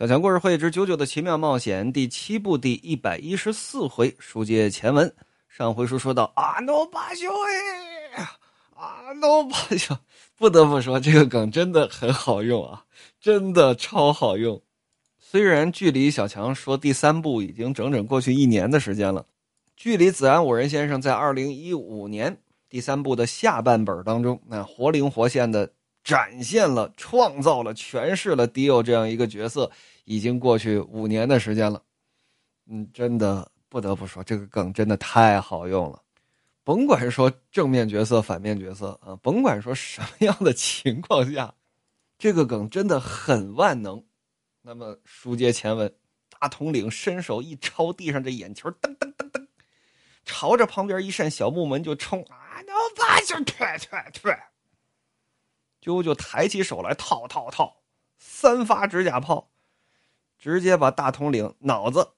小强故事会之九九的奇妙冒险第七部第一百一十四回，书接前文。上回书说到阿诺巴修哎，阿诺巴修，不得不说这个梗真的很好用啊，真的超好用。虽然距离小强说第三部已经整整过去一年的时间了，距离子安五人先生在二零一五年第三部的下半本当中，那活灵活现的。展现了、创造了、诠释了迪欧这样一个角色，已经过去五年的时间了。嗯，真的不得不说，这个梗真的太好用了。甭管说正面角色、反面角色啊，甭管说什么样的情况下，这个梗真的很万能。那么书接前文，大统领伸手一抄地上这眼球，噔噔噔噔，朝着旁边一扇小木门就冲啊！那把就退退退。啾啾抬起手来，套套套，三发指甲炮，直接把大统领脑子、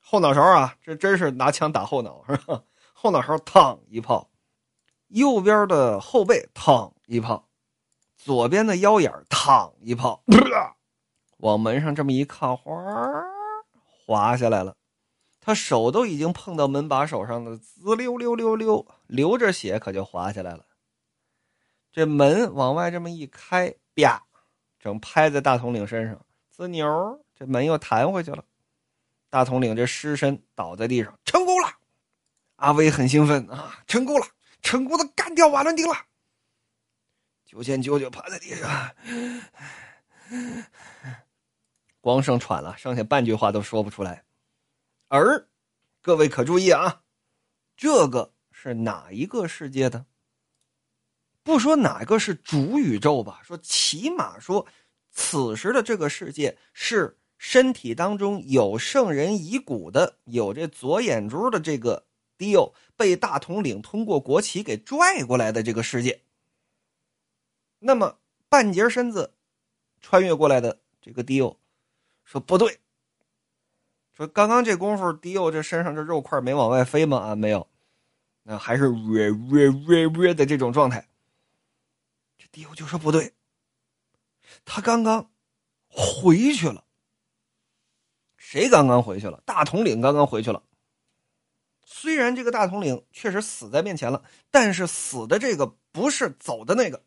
后脑勺啊，这真是拿枪打后脑是吧？后脑勺烫一炮，右边的后背烫一炮，左边的腰眼烫一炮，往门上这么一靠，哗，滑下来了。他手都已经碰到门把手上了，滋溜溜溜溜，流着血，可就滑下来了。这门往外这么一开，啪，整拍在大统领身上，滋扭，这门又弹回去了。大统领这尸身倒在地上，成功了。阿威很兴奋啊，成功了，成功的干掉瓦伦丁了。九千九九趴在地上，光剩喘了，剩下半句话都说不出来。而各位可注意啊，这个是哪一个世界的？不说哪个是主宇宙吧，说起码说，此时的这个世界是身体当中有圣人遗骨的，有这左眼珠的这个迪欧被大统领通过国旗给拽过来的这个世界。那么半截身子穿越过来的这个迪欧说不对，说刚刚这功夫迪欧这身上这肉块没往外飞吗？啊，没有，那还是略略略略的这种状态。这迪欧就说：“不对，他刚刚回去了。谁刚刚回去了？大统领刚刚回去了。虽然这个大统领确实死在面前了，但是死的这个不是走的那个。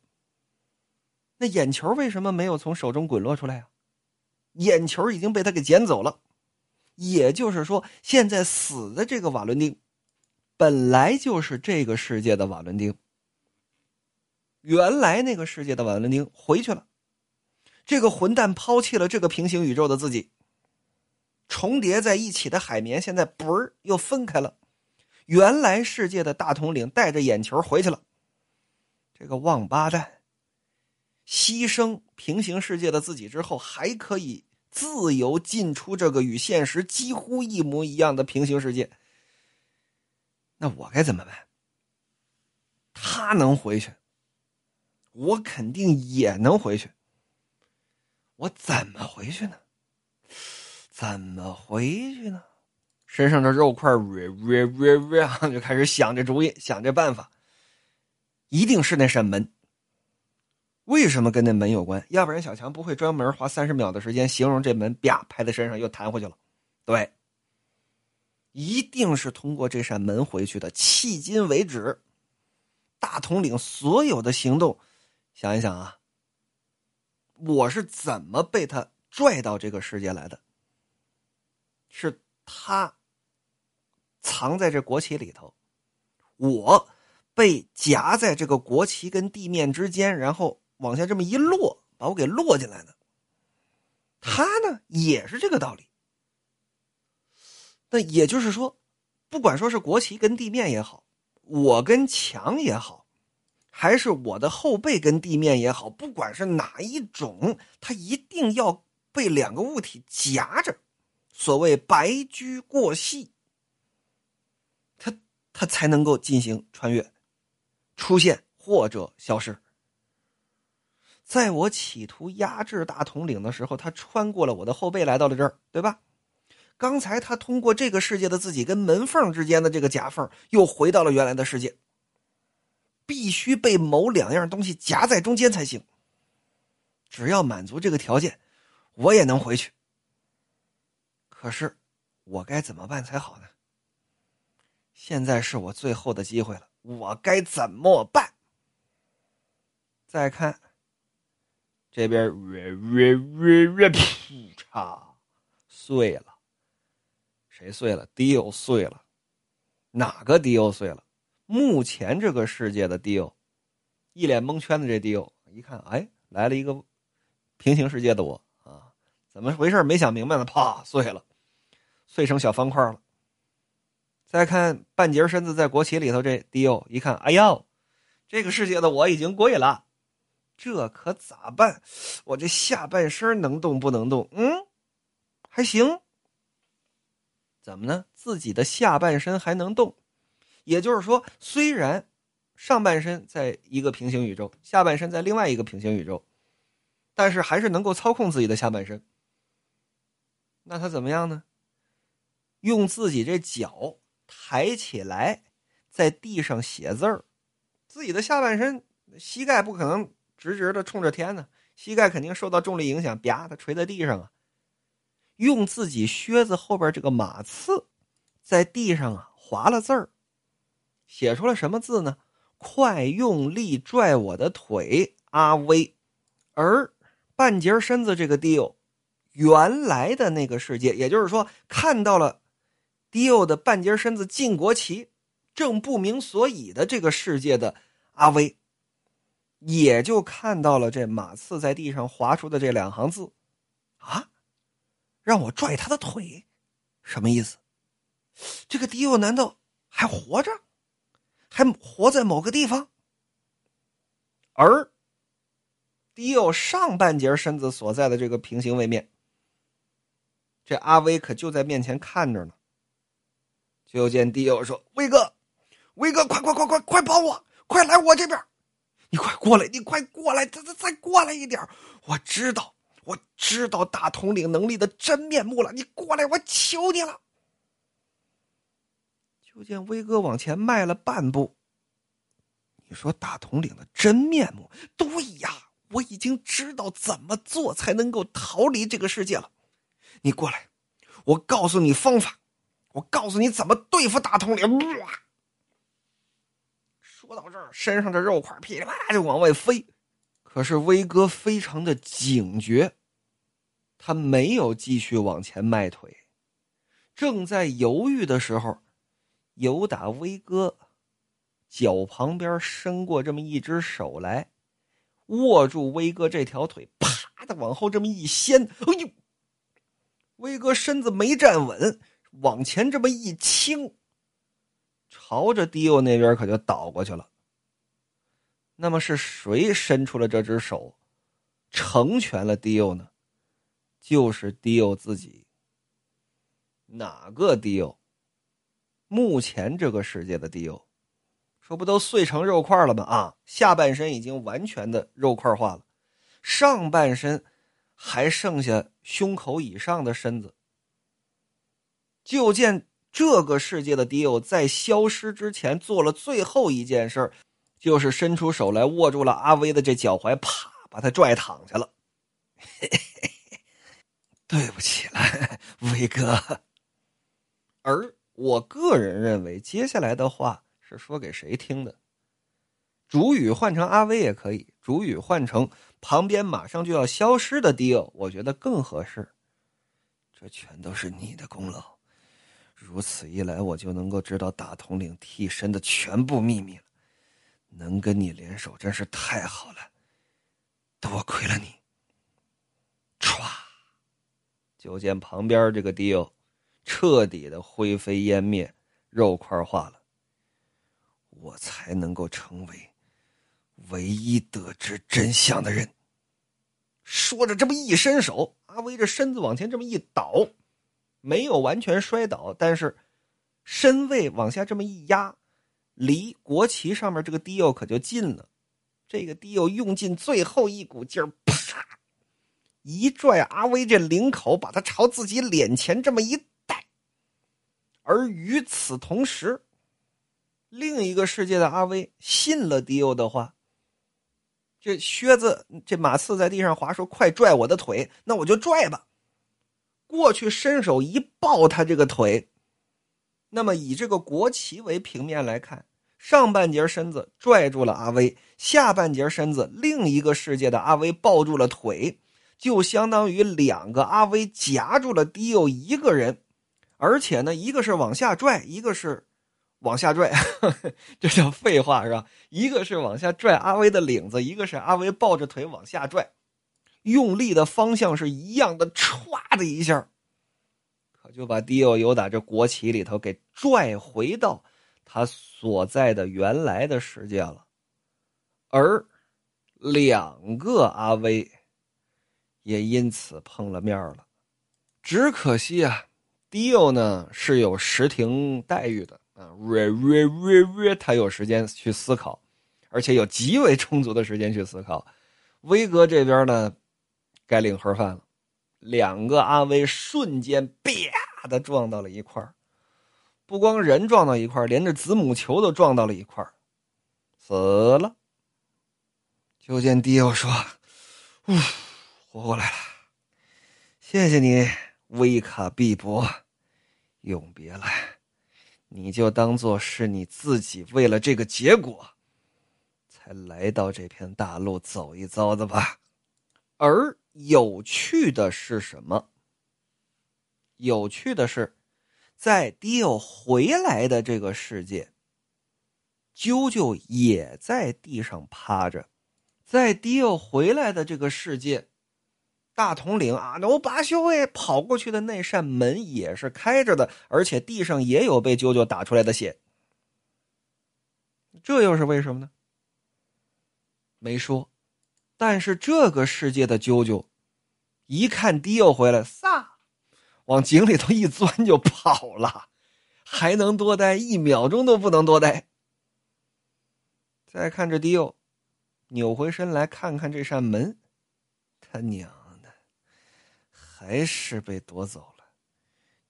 那眼球为什么没有从手中滚落出来啊？眼球已经被他给捡走了。也就是说，现在死的这个瓦伦丁，本来就是这个世界的瓦伦丁。”原来那个世界的瓦伦丁回去了，这个混蛋抛弃了这个平行宇宙的自己。重叠在一起的海绵现在嘣儿又分开了。原来世界的大统领带着眼球回去了。这个王八蛋，牺牲平行世界的自己之后，还可以自由进出这个与现实几乎一模一样的平行世界。那我该怎么办？他能回去？我肯定也能回去。我怎么回去呢？怎么回去呢？身上的肉块瑞瑞瑞瑞啊，就开始想这主意，想这办法。一定是那扇门。为什么跟那门有关？要不然小强不会专门花三十秒的时间形容这门，啪拍在身上又弹回去了。对，一定是通过这扇门回去的。迄今为止，大统领所有的行动。想一想啊，我是怎么被他拽到这个世界来的？是他藏在这国旗里头，我被夹在这个国旗跟地面之间，然后往下这么一落，把我给落进来的。他呢，也是这个道理。那也就是说，不管说是国旗跟地面也好，我跟墙也好。还是我的后背跟地面也好，不管是哪一种，它一定要被两个物体夹着，所谓白驹过隙，它它才能够进行穿越、出现或者消失。在我企图压制大统领的时候，他穿过了我的后背，来到了这儿，对吧？刚才他通过这个世界的自己跟门缝之间的这个夹缝，又回到了原来的世界。必须被某两样东西夹在中间才行。只要满足这个条件，我也能回去。可是我该怎么办才好呢？现在是我最后的机会了，我该怎么办？再看这边，略略略略，噗嚓，碎了。谁碎了？迪欧碎了。哪个迪欧碎了？目前这个世界的迪欧，一脸蒙圈的这迪欧一看，哎，来了一个平行世界的我啊！怎么回事？没想明白呢，啪，碎了，碎成小方块了。再看半截身子在国旗里头，这迪欧一看，哎呦，这个世界的我已经跪了，这可咋办？我这下半身能动不能动？嗯，还行。怎么呢？自己的下半身还能动，也就是说，虽然上半身在一个平行宇宙，下半身在另外一个平行宇宙，但是还是能够操控自己的下半身。那他怎么样呢？用自己这脚抬起来，在地上写字儿，自己的下半身膝盖不可能直直的冲着天呢，膝盖肯定受到重力影响，啪的垂在地上啊。用自己靴子后边这个马刺，在地上啊划了字儿，写出了什么字呢？快用力拽我的腿，阿威。而半截身子这个迪欧，原来的那个世界，也就是说看到了迪欧的半截身子进国旗，正不明所以的这个世界的阿威，也就看到了这马刺在地上划出的这两行字，啊。让我拽他的腿，什么意思？这个迪欧难道还活着，还活在某个地方？而迪奥上半截身子所在的这个平行位面，这阿威可就在面前看着呢。就见迪奥说：“威哥，威哥，快快快快快帮我，快来我这边！你快过来，你快过来，再再再过来一点！我知道。”我知道大统领能力的真面目了，你过来，我求你了。就见威哥往前迈了半步。你说大统领的真面目？对呀，我已经知道怎么做才能够逃离这个世界了。你过来，我告诉你方法，我告诉你怎么对付大统领。说到这儿，身上的肉块噼里啪啦就往外飞。可是威哥非常的警觉，他没有继续往前迈腿，正在犹豫的时候，有打威哥脚旁边伸过这么一只手来，握住威哥这条腿，啪的往后这么一掀，哎呦！威哥身子没站稳，往前这么一倾，朝着迪欧那边可就倒过去了。那么是谁伸出了这只手，成全了迪欧呢？就是迪欧自己。哪个迪欧？目前这个世界的迪欧，说不都碎成肉块了吗？啊，下半身已经完全的肉块化了，上半身还剩下胸口以上的身子。就见这个世界的迪欧在消失之前做了最后一件事就是伸出手来握住了阿威的这脚踝，啪，把他拽躺下了。对不起了，威哥。而我个人认为，接下来的话是说给谁听的？主语换成阿威也可以，主语换成旁边马上就要消失的迪欧，我觉得更合适。这全都是你的功劳，如此一来，我就能够知道大统领替身的全部秘密了。能跟你联手真是太好了，多亏了你。歘，就见旁边这个迪欧彻底的灰飞烟灭，肉块化了。我才能够成为唯一得知真相的人。说着，这么一伸手，阿威这身子往前这么一倒，没有完全摔倒，但是身位往下这么一压。离国旗上面这个迪欧可就近了，这个迪欧用尽最后一股劲儿，啪，一拽阿威这领口，把他朝自己脸前这么一。而与此同时，另一个世界的阿威信了迪欧的话，这靴子这马刺在地上滑，说：“快拽我的腿！”那我就拽吧。过去伸手一抱他这个腿。那么以这个国旗为平面来看，上半截身子拽住了阿威，下半截身子另一个世界的阿威抱住了腿，就相当于两个阿威夹住了迪欧一个人，而且呢，一个是往下拽，一个是。往下拽，这叫废话是吧？一个是往下拽阿威的领子，一个是阿威抱着腿往下拽，用力的方向是一样的，歘的一下，可就把迪奥尤打这国旗里头给拽回到他所在的原来的世界了。而两个阿威也因此碰了面了，只可惜啊，迪奥呢是有时停待遇的啊。瑞瑞瑞瑞，他有时间去思考，而且有极为充足的时间去思考。威哥这边呢，该领盒饭了。两个阿威瞬间啪的撞到了一块不光人撞到一块连着子母球都撞到了一块死了。就见迪欧说：“呜，活过来了，谢谢你，威卡毕博，永别了。”你就当做是你自己为了这个结果，才来到这片大陆走一遭的吧。而有趣的是什么？有趣的是，在迪欧回来的这个世界，啾啾也在地上趴着。在迪欧回来的这个世界。大统领阿努巴修哎跑过去的那扇门也是开着的，而且地上也有被啾啾打出来的血。这又是为什么呢？没说。但是这个世界的啾啾一看迪欧回来，撒，往井里头一钻就跑了，还能多待一秒钟都不能多待。再看这迪欧，扭回身来看看这扇门，他娘！还是被夺走了，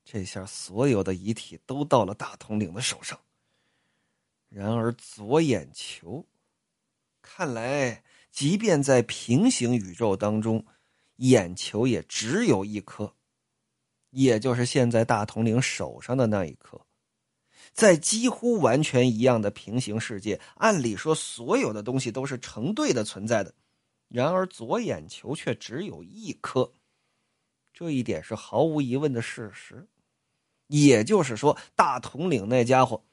这下所有的遗体都到了大统领的手上。然而左眼球，看来即便在平行宇宙当中，眼球也只有一颗，也就是现在大统领手上的那一颗。在几乎完全一样的平行世界，按理说所有的东西都是成对的存在的，然而左眼球却只有一颗。这一点是毫无疑问的事实，也就是说，大统领那家伙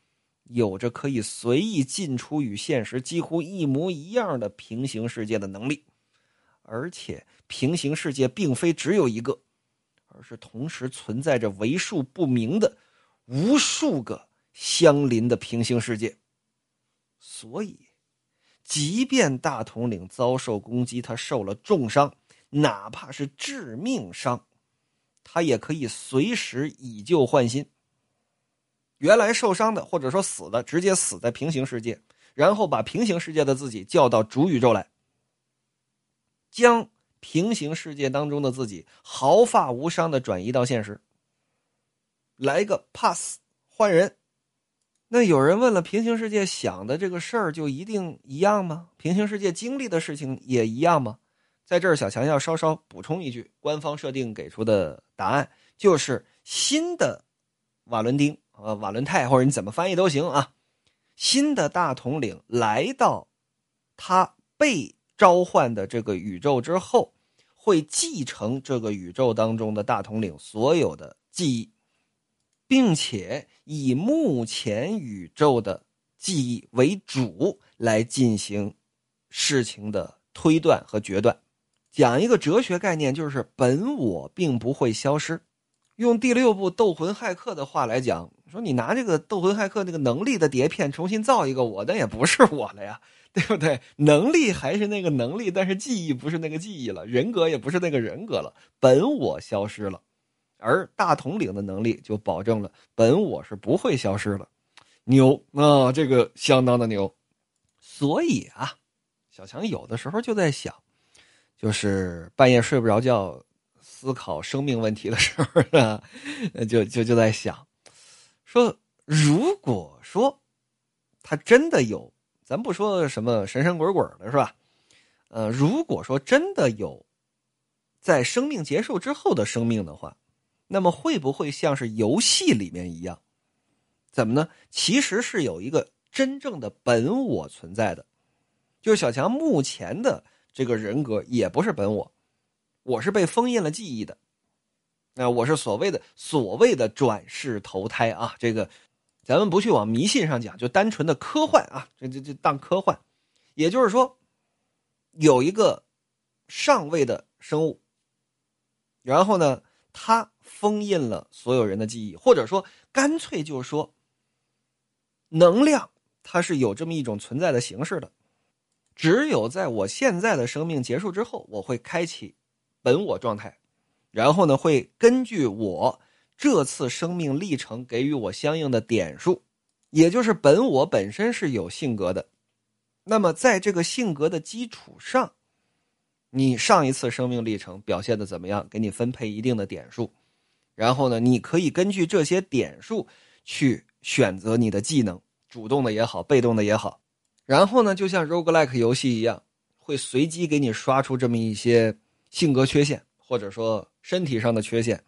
有着可以随意进出与现实几乎一模一样的平行世界的能力，而且平行世界并非只有一个，而是同时存在着为数不明的无数个相邻的平行世界。所以，即便大统领遭受攻击，他受了重伤，哪怕是致命伤。他也可以随时以旧换新。原来受伤的或者说死的，直接死在平行世界，然后把平行世界的自己叫到主宇宙来，将平行世界当中的自己毫发无伤的转移到现实，来个 pass 换人。那有人问了：平行世界想的这个事儿就一定一样吗？平行世界经历的事情也一样吗？在这儿，小强要稍稍补充一句，官方设定给出的答案就是新的瓦伦丁，呃，瓦伦泰，或者你怎么翻译都行啊。新的大统领来到他被召唤的这个宇宙之后，会继承这个宇宙当中的大统领所有的记忆，并且以目前宇宙的记忆为主来进行事情的推断和决断。讲一个哲学概念，就是本我并不会消失。用第六部《斗魂骇客》的话来讲，说你拿这个《斗魂骇客》那个能力的碟片重新造一个我，那也不是我了呀，对不对？能力还是那个能力，但是记忆不是那个记忆了，人格也不是那个人格了，本我消失了。而大统领的能力就保证了本我是不会消失了，牛啊，这个相当的牛。所以啊，小强有的时候就在想。就是半夜睡不着觉，思考生命问题的时候呢，就就就在想，说如果说他真的有，咱不说什么神神鬼鬼的，是吧？呃，如果说真的有，在生命结束之后的生命的话，那么会不会像是游戏里面一样？怎么呢？其实是有一个真正的本我存在的，就是小强目前的这个人格也不是本我，我是被封印了记忆的。那我是所谓的所谓的转世投胎啊，这个咱们不去往迷信上讲，就单纯的科幻啊，这这这当科幻。也就是说，有一个上位的生物，然后呢，他封印了所有人的记忆，或者说干脆就是说。能量，它是有这么一种存在的形式的。只有在我现在的生命结束之后，我会开启本我状态，然后呢，会根据我这次生命历程给予我相应的点数，也就是本我本身是有性格的。那么，在这个性格的基础上，你上一次生命历程表现的怎么样？给你分配一定的点数，然后呢，你可以根据这些点数去。选择你的技能，主动的也好，被动的也好，然后呢，就像 roguelike 游戏一样，会随机给你刷出这么一些性格缺陷，或者说身体上的缺陷，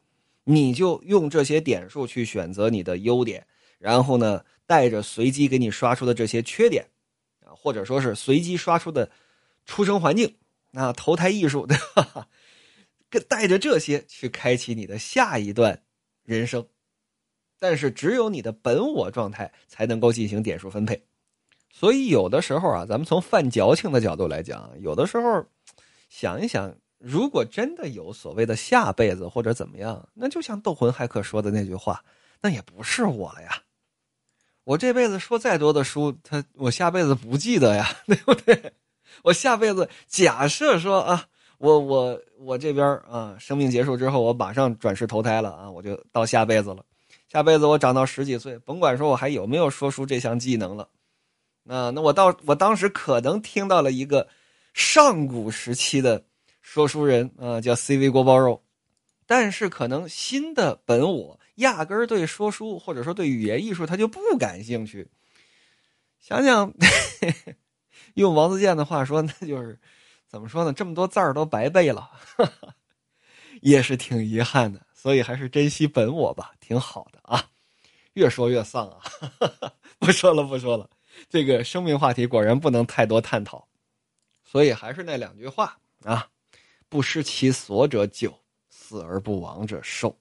你就用这些点数去选择你的优点，然后呢，带着随机给你刷出的这些缺点，啊，或者说是随机刷出的出生环境，啊，投胎艺术，对吧？带着这些去开启你的下一段人生。但是只有你的本我状态才能够进行点数分配，所以有的时候啊，咱们从犯矫情的角度来讲，有的时候想一想，如果真的有所谓的下辈子或者怎么样，那就像斗魂骇客说的那句话，那也不是我了呀。我这辈子说再多的书，他我下辈子不记得呀，对不对？我下辈子假设说啊，我我我这边啊，生命结束之后，我马上转世投胎了啊，我就到下辈子了。下辈子我长到十几岁，甭管说我还有没有说书这项技能了，啊那我到我当时可能听到了一个上古时期的说书人啊，叫 CV 锅包肉，但是可能新的本我压根儿对说书或者说对语言艺术他就不感兴趣。想想 用王自健的话说，那就是怎么说呢？这么多字儿都白背了，也是挺遗憾的。所以还是珍惜本我吧，挺好的啊。越说越丧啊，不说了不说了。这个生命话题果然不能太多探讨，所以还是那两句话啊：不失其所者久，死而不亡者寿。